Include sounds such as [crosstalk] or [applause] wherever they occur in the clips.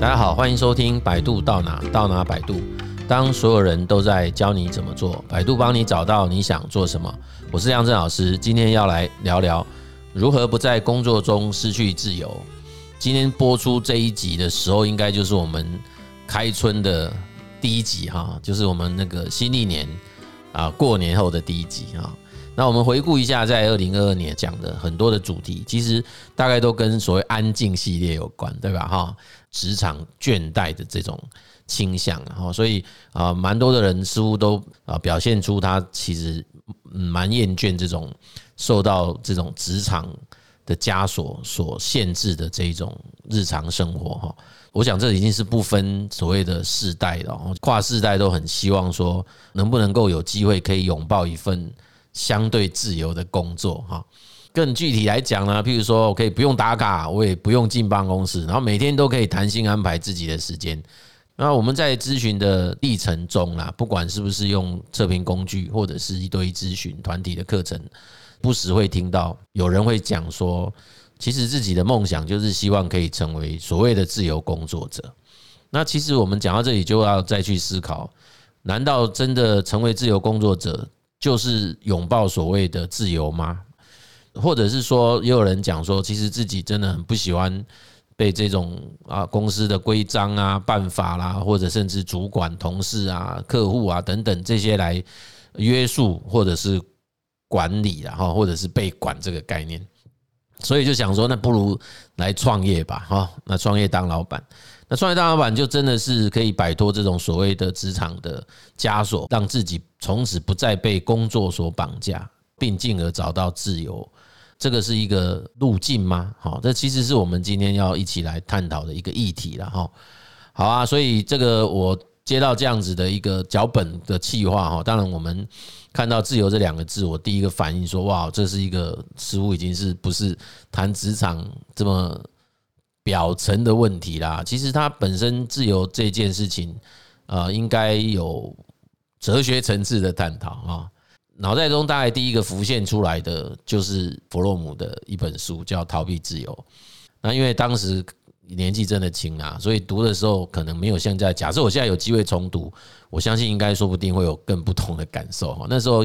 大家好，欢迎收听百度到哪到哪百度。当所有人都在教你怎么做，百度帮你找到你想做什么。我是杨振老师，今天要来聊聊如何不在工作中失去自由。今天播出这一集的时候，应该就是我们开春的第一集哈，就是我们那个新历年啊过年后的第一集哈。那我们回顾一下，在二零二二年讲的很多的主题，其实大概都跟所谓安静系列有关，对吧？哈，职场倦怠的这种倾向，哈，所以啊，蛮多的人似乎都啊表现出他其实蛮厌倦这种受到这种职场的枷锁所限制的这种日常生活，哈。我想这已经是不分所谓的世代了，跨世代都很希望说，能不能够有机会可以拥抱一份。相对自由的工作哈，更具体来讲呢，譬如说我可以不用打卡，我也不用进办公室，然后每天都可以弹性安排自己的时间。那我们在咨询的历程中啦，不管是不是用测评工具，或者是一堆咨询团体的课程，不时会听到有人会讲说，其实自己的梦想就是希望可以成为所谓的自由工作者。那其实我们讲到这里，就要再去思考，难道真的成为自由工作者？就是拥抱所谓的自由吗？或者是说，也有人讲说，其实自己真的很不喜欢被这种啊公司的规章啊、办法啦，或者甚至主管、同事啊、客户啊等等这些来约束或者是管理，然后或者是被管这个概念，所以就想说，那不如来创业吧，哈，那创业当老板。那创业大老板就真的是可以摆脱这种所谓的职场的枷锁，让自己从此不再被工作所绑架，并进而找到自由。这个是一个路径吗？好，这其实是我们今天要一起来探讨的一个议题了哈。好啊，所以这个我接到这样子的一个脚本的企划哈，当然我们看到“自由”这两个字，我第一个反应说：哇，这是一个似乎已经是不是谈职场这么。表层的问题啦，其实它本身自由这件事情，呃，应该有哲学层次的探讨啊。脑袋中大概第一个浮现出来的就是弗洛姆的一本书，叫《逃避自由》。那因为当时。年纪真的轻啊，所以读的时候可能没有现在。假设我现在有机会重读，我相信应该说不定会有更不同的感受。那时候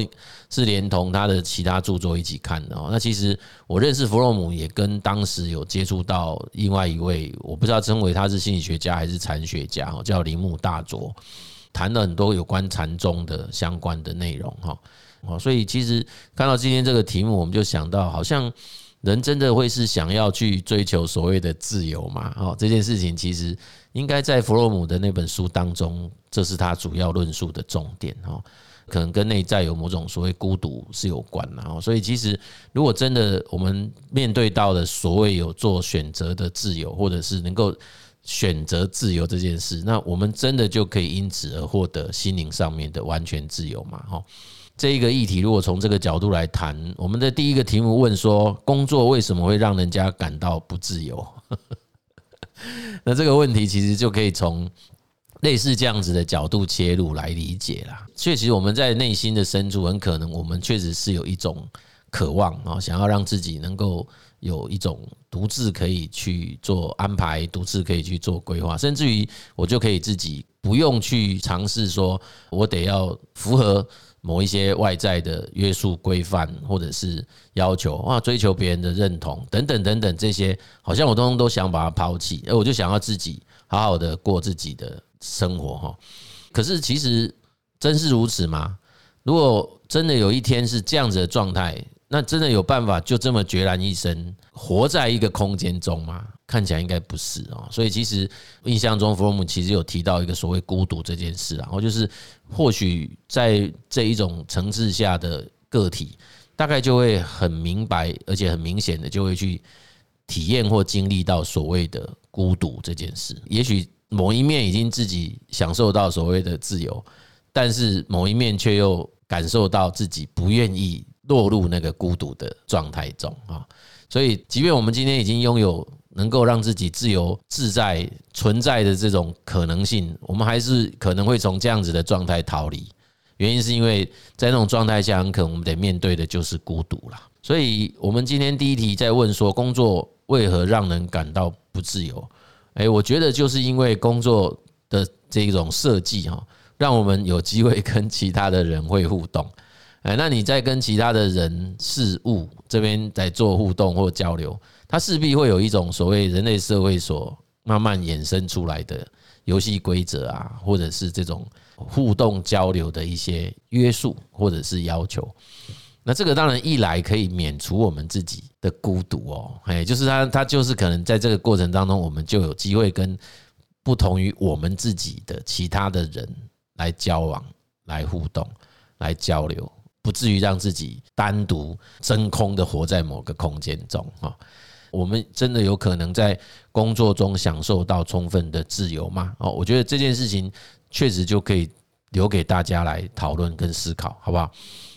是连同他的其他著作一起看的。那其实我认识弗洛姆，也跟当时有接触到另外一位，我不知道称为他是心理学家还是禅学家，叫铃木大佐，谈了很多有关禅宗的相关的内容。哈，所以其实看到今天这个题目，我们就想到好像。人真的会是想要去追求所谓的自由吗？哦，这件事情其实应该在弗洛姆的那本书当中，这是他主要论述的重点哦。可能跟内在有某种所谓孤独是有关的哦。所以其实如果真的我们面对到的所谓有做选择的自由，或者是能够选择自由这件事，那我们真的就可以因此而获得心灵上面的完全自由吗？哈。这一个议题，如果从这个角度来谈，我们的第一个题目问说：工作为什么会让人家感到不自由？[laughs] 那这个问题其实就可以从类似这样子的角度切入来理解啦。确实，我们在内心的深处，很可能我们确实是有一种渴望啊，想要让自己能够有一种独自可以去做安排，独自可以去做规划，甚至于我就可以自己不用去尝试说，我得要符合。某一些外在的约束规范，或者是要求啊，追求别人的认同等等等等，这些好像我通通都想把它抛弃，而我就想要自己好好的过自己的生活哈。可是其实真是如此吗？如果真的有一天是这样子的状态，那真的有办法就这么孑然一身活在一个空间中吗？看起来应该不是哦。所以其实印象中弗洛姆其实有提到一个所谓孤独这件事，然后就是或许在这一种层次下的个体，大概就会很明白，而且很明显的就会去体验或经历到所谓的孤独这件事。也许某一面已经自己享受到所谓的自由，但是某一面却又感受到自己不愿意。落入那个孤独的状态中啊，所以即便我们今天已经拥有能够让自己自由自在存在的这种可能性，我们还是可能会从这样子的状态逃离。原因是因为在那种状态下，很可能我们得面对的就是孤独了。所以，我们今天第一题在问说，工作为何让人感到不自由？哎，我觉得就是因为工作的这种设计哈，让我们有机会跟其他的人会互动。哎，那你在跟其他的人事物这边在做互动或交流，它势必会有一种所谓人类社会所慢慢衍生出来的游戏规则啊，或者是这种互动交流的一些约束或者是要求。那这个当然一来可以免除我们自己的孤独哦，哎，就是他他就是可能在这个过程当中，我们就有机会跟不同于我们自己的其他的人来交往、来互动、来交流。不至于让自己单独真空的活在某个空间中啊！我们真的有可能在工作中享受到充分的自由吗？哦，我觉得这件事情确实就可以留给大家来讨论跟思考，好不好？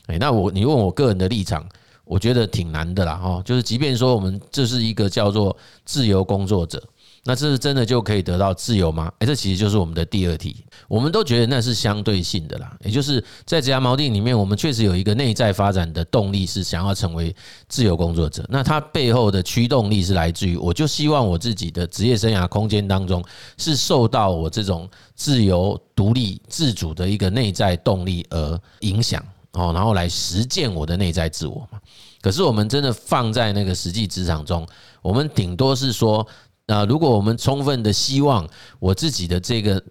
诶，那我你问我个人的立场，我觉得挺难的啦哈。就是即便说我们这是一个叫做自由工作者。那这是真的就可以得到自由吗？诶，这其实就是我们的第二题。我们都觉得那是相对性的啦，也就是在职涯锚定里面，我们确实有一个内在发展的动力，是想要成为自由工作者。那它背后的驱动力是来自于，我就希望我自己的职业生涯空间当中是受到我这种自由、独立、自主的一个内在动力而影响哦，然后来实践我的内在自我嘛。可是我们真的放在那个实际职场中，我们顶多是说。那如果我们充分的希望我自己的这个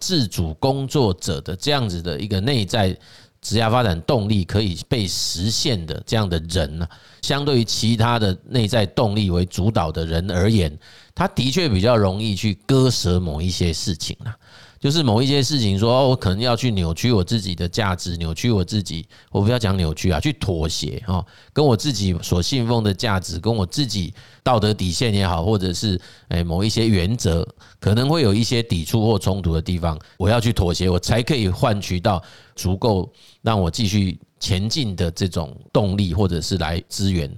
自主工作者的这样子的一个内在职业发展动力可以被实现的这样的人呢，相对于其他的内在动力为主导的人而言，他的确比较容易去割舍某一些事情啊。就是某一些事情，说，我可能要去扭曲我自己的价值，扭曲我自己，我不要讲扭曲啊，去妥协哈，跟我自己所信奉的价值，跟我自己道德底线也好，或者是诶某一些原则，可能会有一些抵触或冲突的地方，我要去妥协，我才可以换取到足够让我继续前进的这种动力，或者是来资源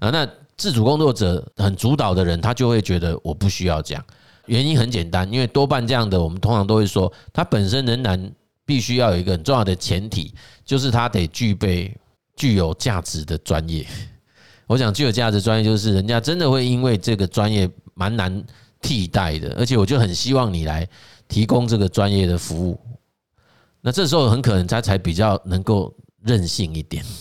啊。那自主工作者很主导的人，他就会觉得我不需要讲。原因很简单，因为多半这样的，我们通常都会说，他本身仍然必须要有一个很重要的前提，就是他得具备具有价值的专业。[laughs] 我想具有价值专业，就是人家真的会因为这个专业蛮难替代的，而且我就很希望你来提供这个专业的服务。那这时候很可能他才比较能够任性一点。[laughs]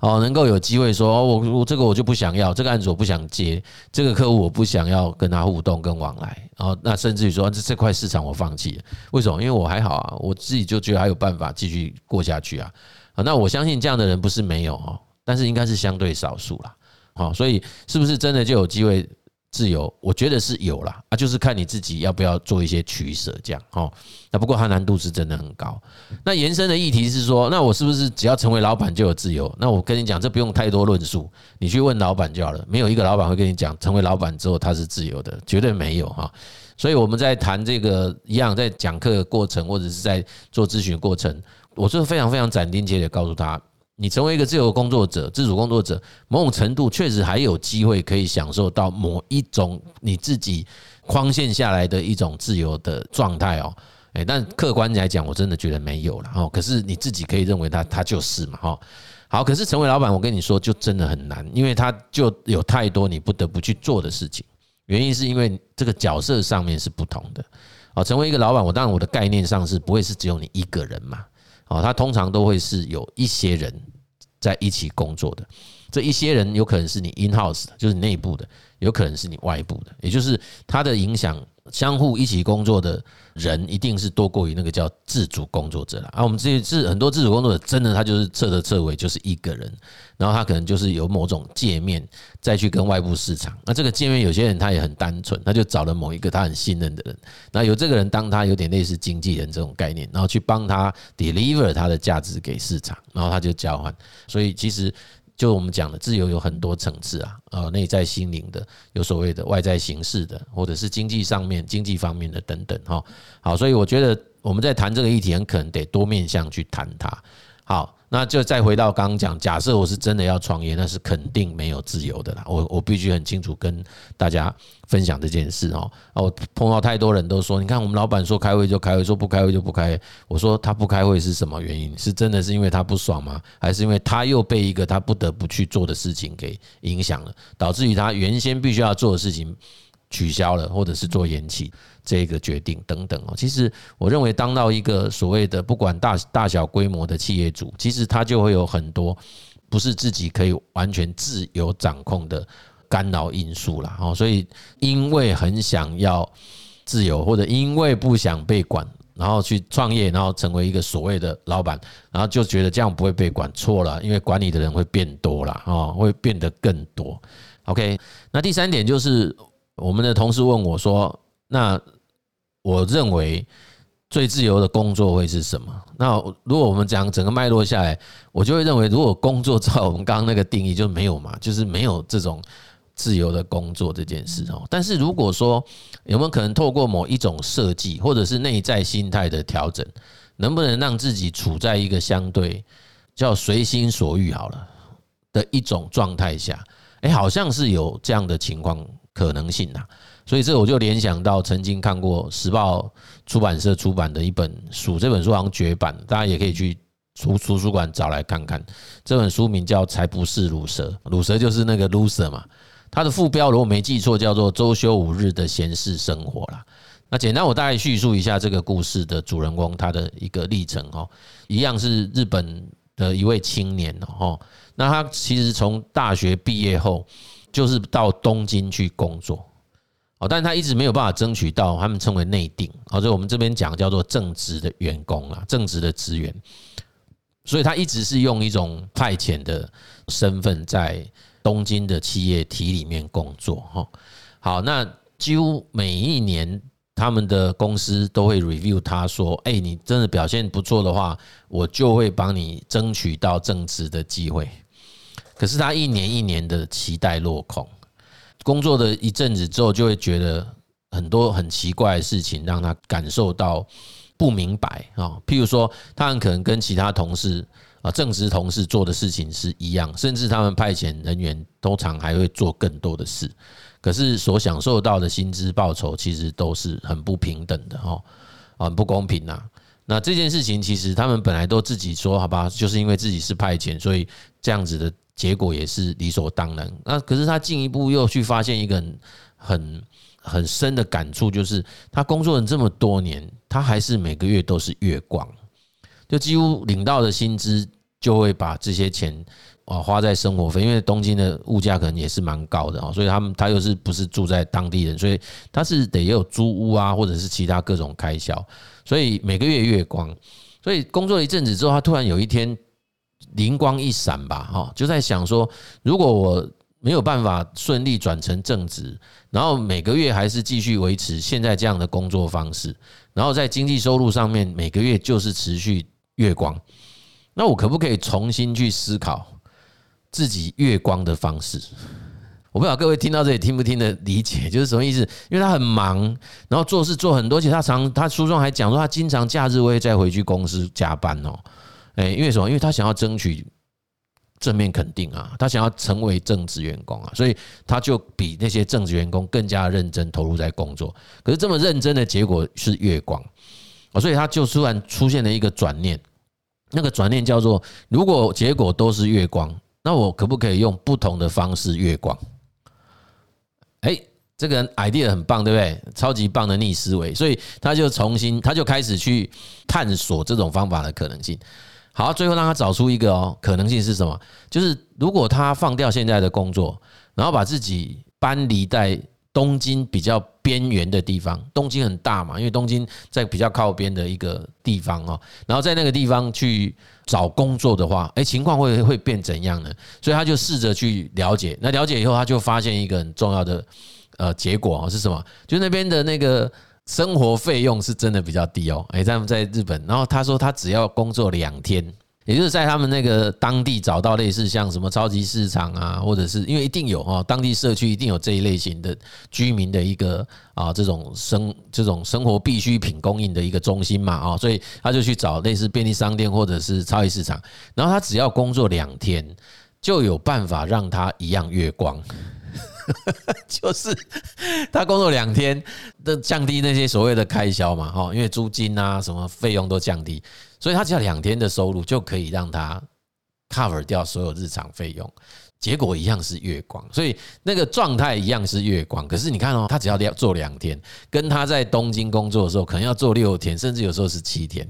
哦，能够有机会说，哦，我我这个我就不想要，这个案子我不想接，这个客户我不想要跟他互动跟往来，哦那甚至于说这这块市场我放弃，为什么？因为我还好啊，我自己就觉得还有办法继续过下去啊。那我相信这样的人不是没有哦，但是应该是相对少数啦。好，所以是不是真的就有机会？自由，我觉得是有啦，啊，就是看你自己要不要做一些取舍，这样哦。那不过它难度是真的很高。那延伸的议题是说，那我是不是只要成为老板就有自由？那我跟你讲，这不用太多论述，你去问老板就好了。没有一个老板会跟你讲，成为老板之后他是自由的，绝对没有哈。所以我们在谈这个一样，在讲课的过程或者是在做咨询过程，我是非常非常斩钉截铁告诉他。你成为一个自由工作者、自主工作者，某种程度确实还有机会可以享受到某一种你自己框限下来的一种自由的状态哦。诶，但客观来讲，我真的觉得没有了哦。可是你自己可以认为他他就是嘛哈。好，可是成为老板，我跟你说就真的很难，因为他就有太多你不得不去做的事情。原因是因为这个角色上面是不同的哦。成为一个老板，我当然我的概念上是不会是只有你一个人嘛。哦，他通常都会是有一些人在一起工作的，这一些人有可能是你 in house，就是内部的，有可能是你外部的，也就是他的影响。相互一起工作的人，一定是多过于那个叫自主工作者了。啊，我们这些自很多自主工作者，真的他就是彻头彻尾就是一个人，然后他可能就是有某种界面再去跟外部市场。那这个界面有些人他也很单纯，他就找了某一个他很信任的人，那有这个人当他有点类似经纪人这种概念，然后去帮他 deliver 他的价值给市场，然后他就交换。所以其实。就我们讲的自由有很多层次啊，呃，内在心灵的，有所谓的外在形式的，或者是经济上面、经济方面的等等哈。好，所以我觉得我们在谈这个议题，很可能得多面向去谈它。好。那就再回到刚刚讲，假设我是真的要创业，那是肯定没有自由的啦。我我必须很清楚跟大家分享这件事哦。我碰到太多人都说，你看我们老板说开会就开会，说不开会就不开。我说他不开会是什么原因？是真的是因为他不爽吗？还是因为他又被一个他不得不去做的事情给影响了，导致于他原先必须要做的事情取消了，或者是做延期这个决定等等哦。其实我认为，当到一个所谓的不管大大小规模的企业主，其实他就会有很多不是自己可以完全自由掌控的干扰因素啦。哦。所以因为很想要自由，或者因为不想被管，然后去创业，然后成为一个所谓的老板，然后就觉得这样不会被管，错了，因为管理的人会变多了哦，会变得更多。OK，那第三点就是。我们的同事问我说：“那我认为最自由的工作会是什么？”那如果我们讲整个脉络下来，我就会认为，如果工作照我们刚刚那个定义就没有嘛，就是没有这种自由的工作这件事哦。但是如果说有没有可能透过某一种设计，或者是内在心态的调整，能不能让自己处在一个相对叫随心所欲好了的一种状态下？哎，好像是有这样的情况。可能性呐，所以这我就联想到曾经看过时报出版社出版的一本书，这本书好像绝版，大家也可以去图图书馆找来看看。这本书名叫《才不是鲁蛇》，鲁蛇就是那个 loser 嘛。它的副标如果没记错，叫做“周休五日的闲适生活”啦。那简单我大概叙述一下这个故事的主人公他的一个历程哦，一样是日本的一位青年哦。那他其实从大学毕业后。就是到东京去工作，哦，但是他一直没有办法争取到他们称为内定，哦，所以我们这边讲叫做正职的员工啊，正职的职员，所以他一直是用一种派遣的身份在东京的企业体里面工作，哈，好，那几乎每一年他们的公司都会 review 他说，哎，你真的表现不错的话，我就会帮你争取到正职的机会。可是他一年一年的期待落空，工作的一阵子之后，就会觉得很多很奇怪的事情让他感受到不明白啊。譬如说，他很可能跟其他同事啊，正职同事做的事情是一样，甚至他们派遣人员通常还会做更多的事，可是所享受到的薪资报酬其实都是很不平等的哦，很不公平呐。那这件事情其实他们本来都自己说好吧，就是因为自己是派遣，所以这样子的。结果也是理所当然。那可是他进一步又去发现一个很很很深的感触，就是他工作了这么多年，他还是每个月都是月光，就几乎领到的薪资就会把这些钱啊花在生活费，因为东京的物价可能也是蛮高的啊，所以他们他又是不是住在当地人，所以他是得也有租屋啊，或者是其他各种开销，所以每个月月光。所以工作了一阵子之后，他突然有一天。灵光一闪吧，哈，就在想说，如果我没有办法顺利转成正职，然后每个月还是继续维持现在这样的工作方式，然后在经济收入上面每个月就是持续月光，那我可不可以重新去思考自己月光的方式？我不知道各位听到这里听不听得理解，就是什么意思？因为他很忙，然后做事做很多，而且他常他书中还讲说，他经常假日会再回去公司加班哦。哎，因为什么？因为他想要争取正面肯定啊，他想要成为正职员工啊，所以他就比那些正职员工更加认真投入在工作。可是这么认真的结果是月光啊，所以他就突然出现了一个转念，那个转念叫做：如果结果都是月光，那我可不可以用不同的方式月光？哎，这个人 idea 很棒，对不对？超级棒的逆思维，所以他就重新，他就开始去探索这种方法的可能性。好，最后让他找出一个哦，可能性是什么？就是如果他放掉现在的工作，然后把自己搬离在东京比较边缘的地方，东京很大嘛，因为东京在比较靠边的一个地方哦，然后在那个地方去找工作的话，诶，情况会会变怎样呢？所以他就试着去了解，那了解以后，他就发现一个很重要的呃结果哦，是什么？就那边的那个。生活费用是真的比较低哦，诶，他们在日本，然后他说他只要工作两天，也就是在他们那个当地找到类似像什么超级市场啊，或者是因为一定有哦，当地社区一定有这一类型的居民的一个啊这种生这种生活必需品供应的一个中心嘛啊，所以他就去找类似便利商店或者是超级市场，然后他只要工作两天，就有办法让他一样月光。[laughs] 就是他工作两天，的降低那些所谓的开销嘛，哈，因为租金啊什么费用都降低，所以他只要两天的收入就可以让他 cover 掉所有日常费用。结果一样是月光，所以那个状态一样是月光。可是你看哦，他只要要做两天，跟他在东京工作的时候，可能要做六天，甚至有时候是七天。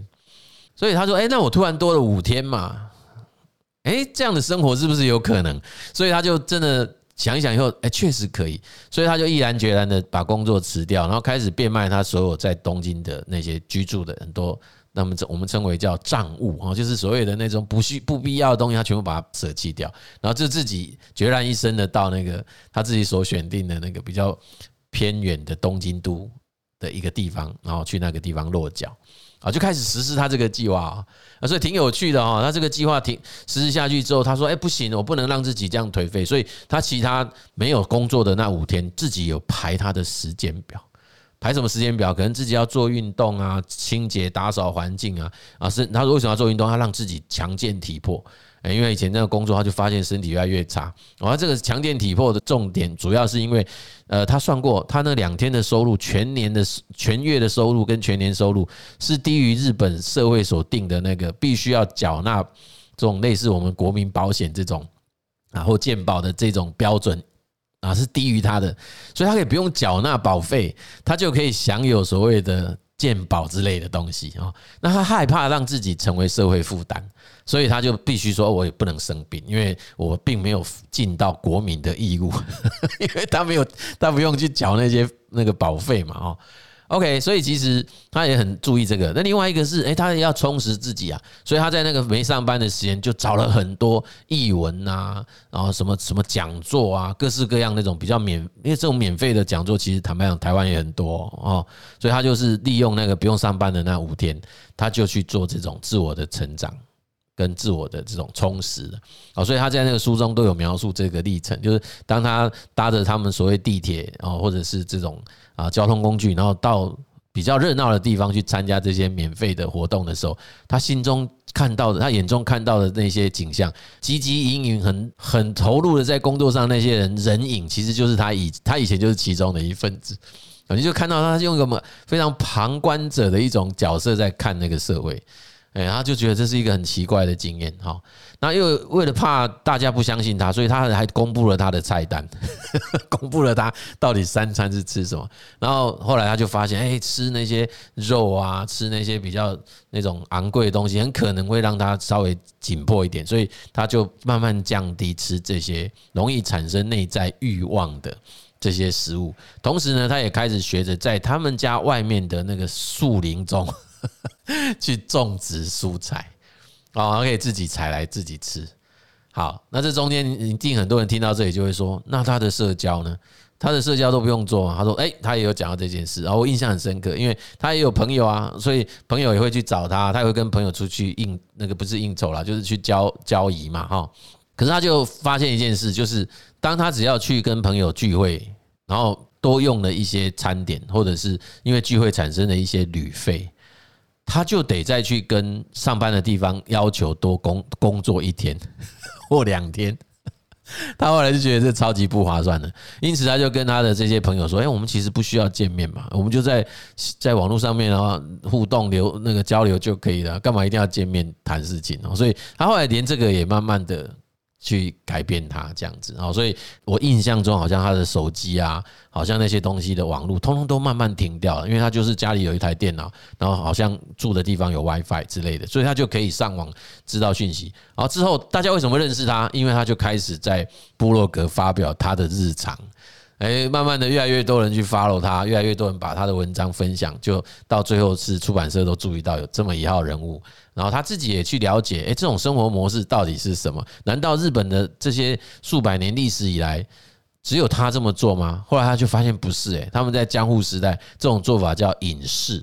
所以他说：“哎，那我突然多了五天嘛，哎，这样的生活是不是有可能？”所以他就真的想一想以后，哎，确实可以。所以他就毅然决然的把工作辞掉，然后开始变卖他所有在东京的那些居住的很多。那么这我们称为叫账务啊，就是所谓的那种不需不必要的东西，他全部把它舍弃掉，然后就自己决然一生的到那个他自己所选定的那个比较偏远的东京都的一个地方，然后去那个地方落脚啊，就开始实施他这个计划啊，所以挺有趣的哈。他这个计划挺实施下去之后，他说：“哎，不行，我不能让自己这样颓废。”所以他其他没有工作的那五天，自己有排他的时间表。排什么时间表？可能自己要做运动啊，清洁打扫环境啊，啊是他说为什么要做运动？他让自己强健体魄，因为以前那个工作他就发现身体越来越差。然后这个强健体魄的重点，主要是因为呃，他算过他那两天的收入，全年的全月的收入跟全年收入是低于日本社会所定的那个必须要缴纳这种类似我们国民保险这种然后健保的这种标准。啊，是低于他的，所以他可以不用缴纳保费，他就可以享有所谓的鉴宝之类的东西啊。那他害怕让自己成为社会负担，所以他就必须说，我也不能生病，因为我并没有尽到国民的义务，[laughs] 因为他没有，他不用去缴那些那个保费嘛，哦。OK，所以其实他也很注意这个。那另外一个是，诶，他也要充实自己啊，所以他在那个没上班的时间，就找了很多译文啊，然后什么什么讲座啊，各式各样那种比较免，因为这种免费的讲座，其实坦白讲，台湾也很多哦。所以他就是利用那个不用上班的那五天，他就去做这种自我的成长跟自我的这种充实的啊。所以他在那个书中都有描述这个历程，就是当他搭着他们所谓地铁啊，或者是这种。啊，交通工具，然后到比较热闹的地方去参加这些免费的活动的时候，他心中看到的，他眼中看到的那些景象，汲汲营营、很很投入的在工作上那些人人影，其实就是他以他以前就是其中的一份子。你就看到他用一个非常旁观者的一种角色在看那个社会。哎，他就觉得这是一个很奇怪的经验，哈。那又为了怕大家不相信他，所以他还公布了他的菜单，[laughs] 公布了他到底三餐是吃什么。然后后来他就发现，哎，吃那些肉啊，吃那些比较那种昂贵的东西，很可能会让他稍微紧迫一点，所以他就慢慢降低吃这些容易产生内在欲望的这些食物。同时呢，他也开始学着在他们家外面的那个树林中。[laughs] 去种植蔬菜，哦，可以自己采来自己吃。好，那这中间一定很多人听到这里就会说，那他的社交呢？他的社交都不用做。他说，诶，他也有讲到这件事，然后我印象很深刻，因为他也有朋友啊，所以朋友也会去找他，他也会跟朋友出去应那个不是应酬啦，就是去交交谊嘛，哈。可是他就发现一件事，就是当他只要去跟朋友聚会，然后多用了一些餐点，或者是因为聚会产生的一些旅费。他就得再去跟上班的地方要求多工工作一天 [laughs] 或两天，[laughs] 他后来就觉得这超级不划算的，因此他就跟他的这些朋友说：“哎，我们其实不需要见面嘛，我们就在在网络上面然后互动流那个交流就可以了，干嘛一定要见面谈事情？”所以他后来连这个也慢慢的。去改变它这样子啊，所以我印象中好像他的手机啊，好像那些东西的网络，通通都慢慢停掉了，因为他就是家里有一台电脑，然后好像住的地方有 WiFi 之类的，所以他就可以上网知道讯息。然后之后大家为什么认识他？因为他就开始在部落格发表他的日常。哎，慢慢的，越来越多人去 follow 他，越来越多人把他的文章分享，就到最后是出版社都注意到有这么一号人物，然后他自己也去了解，哎，这种生活模式到底是什么？难道日本的这些数百年历史以来，只有他这么做吗？后来他就发现不是，哎，他们在江户时代，这种做法叫隐士。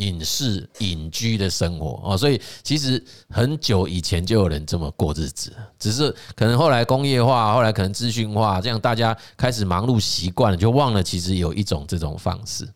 隐士隐居的生活哦，所以其实很久以前就有人这么过日子，只是可能后来工业化，后来可能资讯化，这样大家开始忙碌习惯了，就忘了其实有一种这种方式。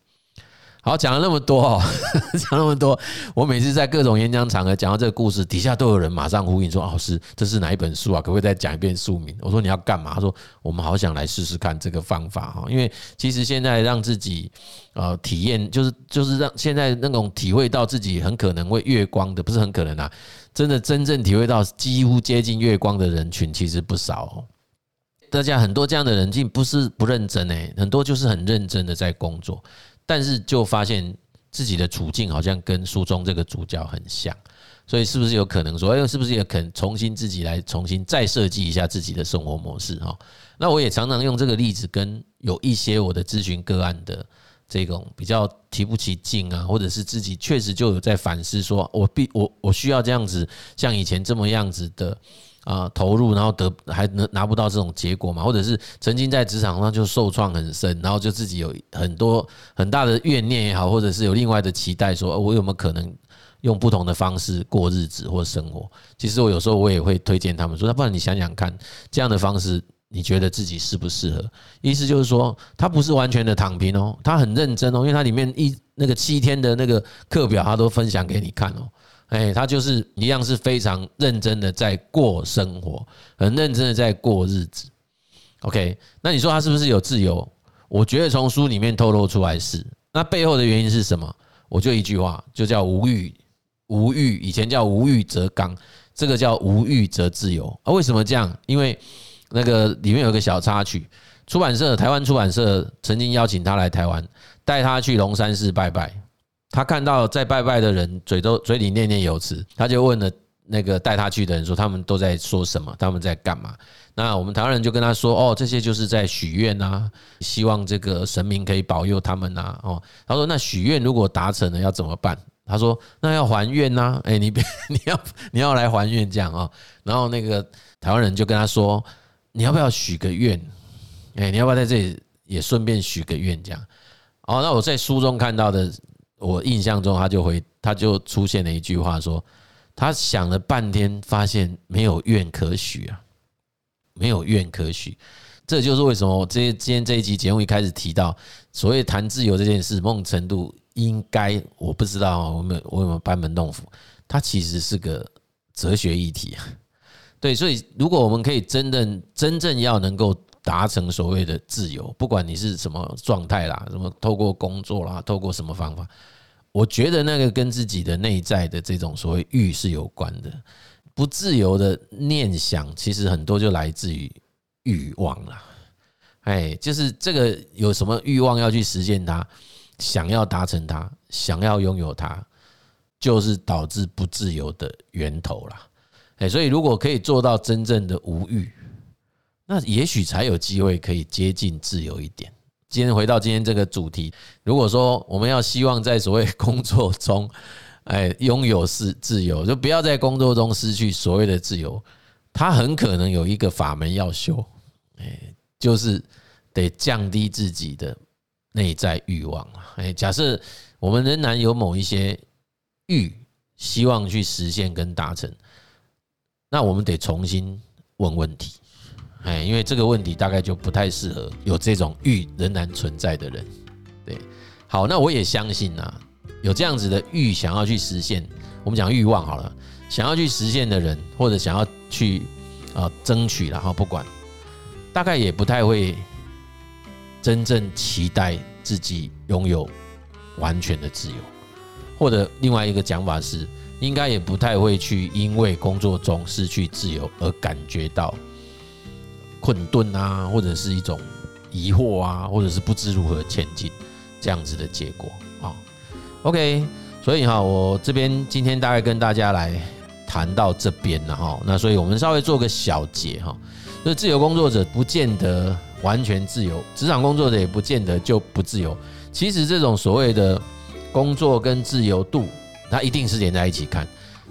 好，讲了那么多哦，[laughs] 讲那么多，我每次在各种演讲场合讲到这个故事，底下都有人马上呼应说：“老师，这是哪一本书啊？可不可以再讲一遍书名？”我说：“你要干嘛？”他说：“我们好想来试试看这个方法哈，因为其实现在让自己呃体验，就是就是让现在那种体会到自己很可能会月光的，不是很可能啊，真的真正体会到几乎接近月光的人群其实不少哦。大家很多这样的人，竟不是不认真诶，很多就是很认真的在工作，但是就发现自己的处境好像跟书中这个主角很像，所以是不是有可能说，哎，是不是也可能重新自己来重新再设计一下自己的生活模式哈？那我也常常用这个例子跟有一些我的咨询个案的这种比较提不起劲啊，或者是自己确实就有在反思，说我必我我需要这样子，像以前这么样子的。啊，投入然后得还能拿不到这种结果嘛？或者是曾经在职场上就受创很深，然后就自己有很多很大的怨念也好，或者是有另外的期待，说我有没有可能用不同的方式过日子或生活？其实我有时候我也会推荐他们说，那不然你想想看，这样的方式你觉得自己适不适合？意思就是说，他不是完全的躺平哦，他很认真哦，因为他里面一那个七天的那个课表，他都分享给你看哦。哎，他就是一样是非常认真的在过生活，很认真的在过日子。OK，那你说他是不是有自由？我觉得从书里面透露出来是。那背后的原因是什么？我就一句话，就叫无欲。无欲以前叫无欲则刚，这个叫无欲则自由。啊，为什么这样？因为那个里面有个小插曲，出版社台湾出版社曾经邀请他来台湾，带他去龙山寺拜拜。他看到在拜拜的人嘴都嘴里念念有词，他就问了那个带他去的人说：“他们都在说什么？他们在干嘛？”那我们台湾人就跟他说：“哦，这些就是在许愿呐，希望这个神明可以保佑他们呐。”哦，他说：“那许愿如果达成了要怎么办？”他说：“那要还愿呐，[laughs] 哎，你别你要你要来还愿这样啊。”然后那个台湾人就跟他说：“你要不要许个愿？哎，你要不要在这里也顺便许个愿这样？”哦，那我在书中看到的。我印象中，他就会，他就出现了一句话，说他想了半天，发现没有愿可许啊，没有愿可许。这就是为什么我这今天这一集节目一开始提到，所谓谈自由这件事，某种程度应该我不知道我们我有没有班门弄斧，它其实是个哲学议题啊。对，所以如果我们可以真正真正要能够。达成所谓的自由，不管你是什么状态啦，什么透过工作啦，透过什么方法，我觉得那个跟自己的内在的这种所谓欲是有关的。不自由的念想，其实很多就来自于欲望啦。哎，就是这个有什么欲望要去实现它，想要达成它，想要拥有它，就是导致不自由的源头啦。哎，所以如果可以做到真正的无欲。那也许才有机会可以接近自由一点。今天回到今天这个主题，如果说我们要希望在所谓 [laughs] 工作中，哎，拥有是自由，就不要在工作中失去所谓的自由。他很可能有一个法门要修，哎，就是得降低自己的内在欲望啊。哎，假设我们仍然有某一些欲，希望去实现跟达成，那我们得重新问问题。哎，因为这个问题大概就不太适合有这种欲仍然存在的人。对，好，那我也相信啊，有这样子的欲想要去实现，我们讲欲望好了，想要去实现的人，或者想要去啊争取，然后不管，大概也不太会真正期待自己拥有完全的自由，或者另外一个讲法是，应该也不太会去因为工作中失去自由而感觉到。困顿啊，或者是一种疑惑啊，或者是不知如何前进这样子的结果啊。OK，所以哈，我这边今天大概跟大家来谈到这边了哈。那所以我们稍微做个小结哈，就是自由工作者不见得完全自由，职场工作者也不见得就不自由。其实这种所谓的工作跟自由度，它一定是连在一起看。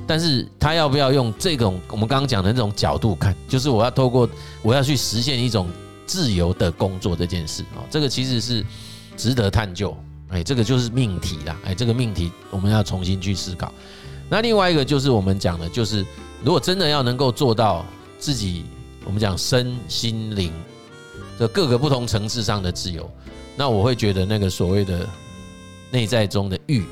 但是他要不要用这种我们刚刚讲的那种角度看，就是我要透过我要去实现一种自由的工作这件事啊，这个其实是值得探究。哎，这个就是命题啦。哎，这个命题我们要重新去思考。那另外一个就是我们讲的，就是如果真的要能够做到自己，我们讲身心灵的各个不同层次上的自由，那我会觉得那个所谓的内在中的欲，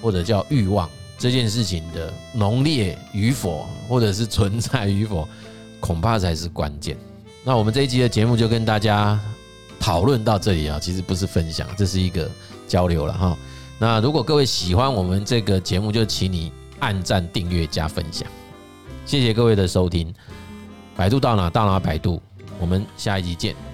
或者叫欲望。这件事情的浓烈与否，或者是存在与否，[laughs] 恐怕才是关键。那我们这一集的节目就跟大家讨论到这里啊，其实不是分享，这是一个交流了哈。那如果各位喜欢我们这个节目，就请你按赞、订阅、加分享。谢谢各位的收听。百度到哪到哪百度，我们下一集见。